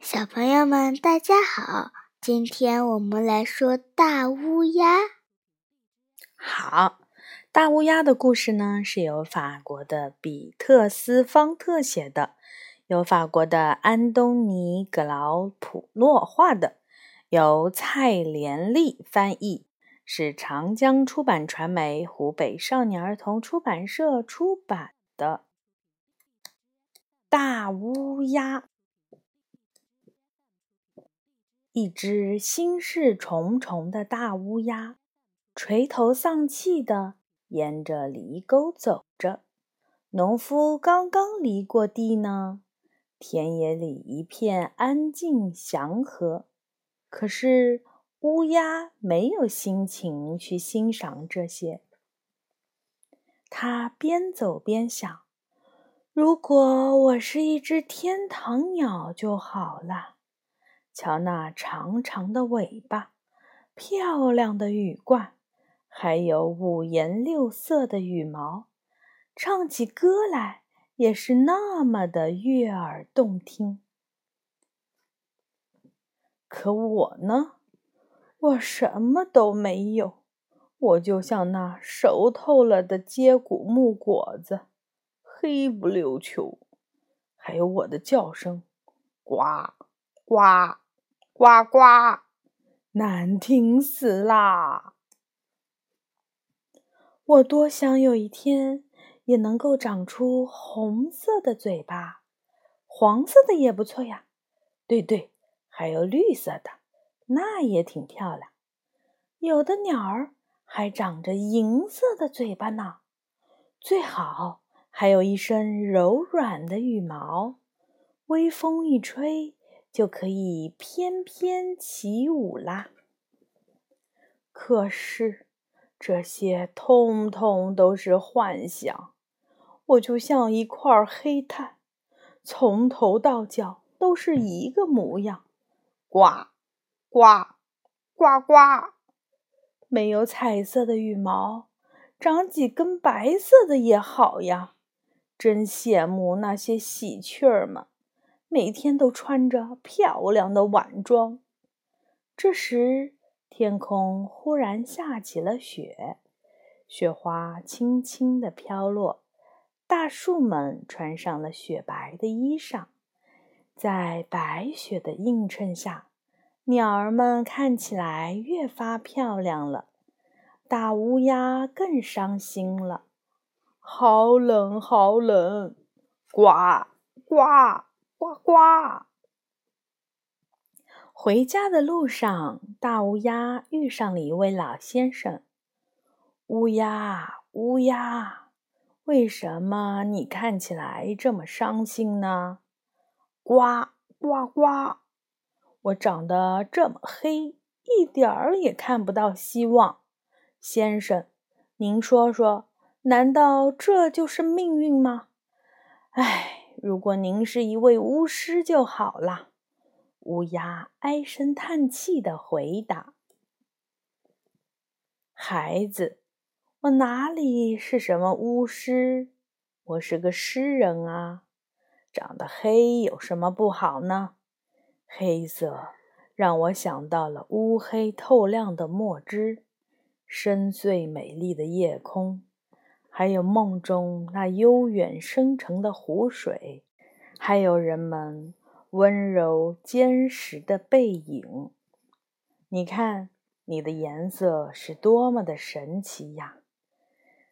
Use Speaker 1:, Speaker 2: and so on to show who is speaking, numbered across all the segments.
Speaker 1: 小朋友们，大家好！今天我们来说大乌鸦。
Speaker 2: 好，大乌鸦的故事呢，是由法国的比特斯·方特写的，由法国的安东尼·格劳普诺画的，由蔡连丽翻译，是长江出版传媒湖北少年儿童出版社出版的《大乌鸦》。一只心事重重的大乌鸦，垂头丧气地沿着犁沟走着。农夫刚刚犁过地呢，田野里一片安静祥和。可是乌鸦没有心情去欣赏这些。它边走边想：“如果我是一只天堂鸟就好了。”瞧那长长的尾巴，漂亮的羽冠，还有五颜六色的羽毛，唱起歌来也是那么的悦耳动听。可我呢，我什么都没有，我就像那熟透了的接骨木果子，黑不溜秋。还有我的叫声，呱呱。呱呱，难听死啦！我多想有一天也能够长出红色的嘴巴，黄色的也不错呀。对对，还有绿色的，那也挺漂亮。有的鸟儿还长着银色的嘴巴呢，最好还有一身柔软的羽毛，微风一吹。就可以翩翩起舞啦。可是这些通通都是幻想，我就像一块黑炭，从头到脚都是一个模样，呱呱呱呱，没有彩色的羽毛，长几根白色的也好呀。真羡慕那些喜鹊儿们。每天都穿着漂亮的晚装。这时，天空忽然下起了雪，雪花轻轻地飘落，大树们穿上了雪白的衣裳。在白雪的映衬下，鸟儿们看起来越发漂亮了。大乌鸦更伤心了，好冷，好冷！呱呱。呱呱！回家的路上，大乌鸦遇上了一位老先生。乌鸦，乌鸦，为什么你看起来这么伤心呢？呱呱呱！我长得这么黑，一点儿也看不到希望。先生，您说说，难道这就是命运吗？唉。如果您是一位巫师就好了。”乌鸦唉声叹气的回答。“孩子，我哪里是什么巫师？我是个诗人啊！长得黑有什么不好呢？黑色让我想到了乌黑透亮的墨汁，深邃美丽的夜空。”还有梦中那悠远深沉的湖水，还有人们温柔坚实的背影。你看，你的颜色是多么的神奇呀！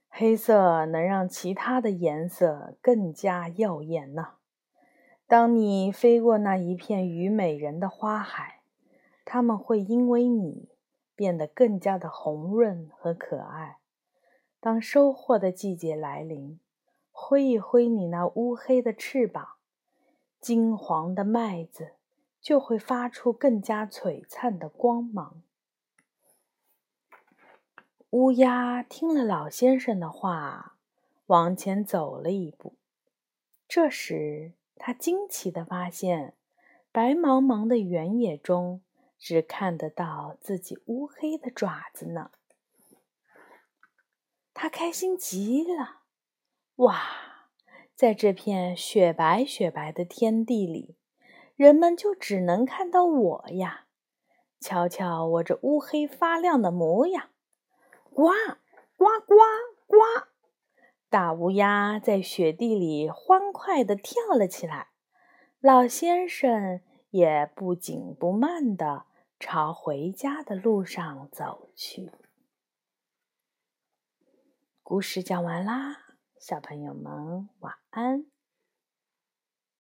Speaker 2: 黑色能让其他的颜色更加耀眼呢。当你飞过那一片虞美人的花海，它们会因为你变得更加的红润和可爱。当收获的季节来临，挥一挥你那乌黑的翅膀，金黄的麦子就会发出更加璀璨的光芒。乌鸦听了老先生的话，往前走了一步。这时，他惊奇地发现，白茫茫的原野中只看得到自己乌黑的爪子呢。他开心极了，哇！在这片雪白雪白的天地里，人们就只能看到我呀。瞧瞧我这乌黑发亮的模样，呱呱呱呱！大乌鸦在雪地里欢快地跳了起来。老先生也不紧不慢地朝回家的路上走去。故事讲完啦，小朋友们晚安。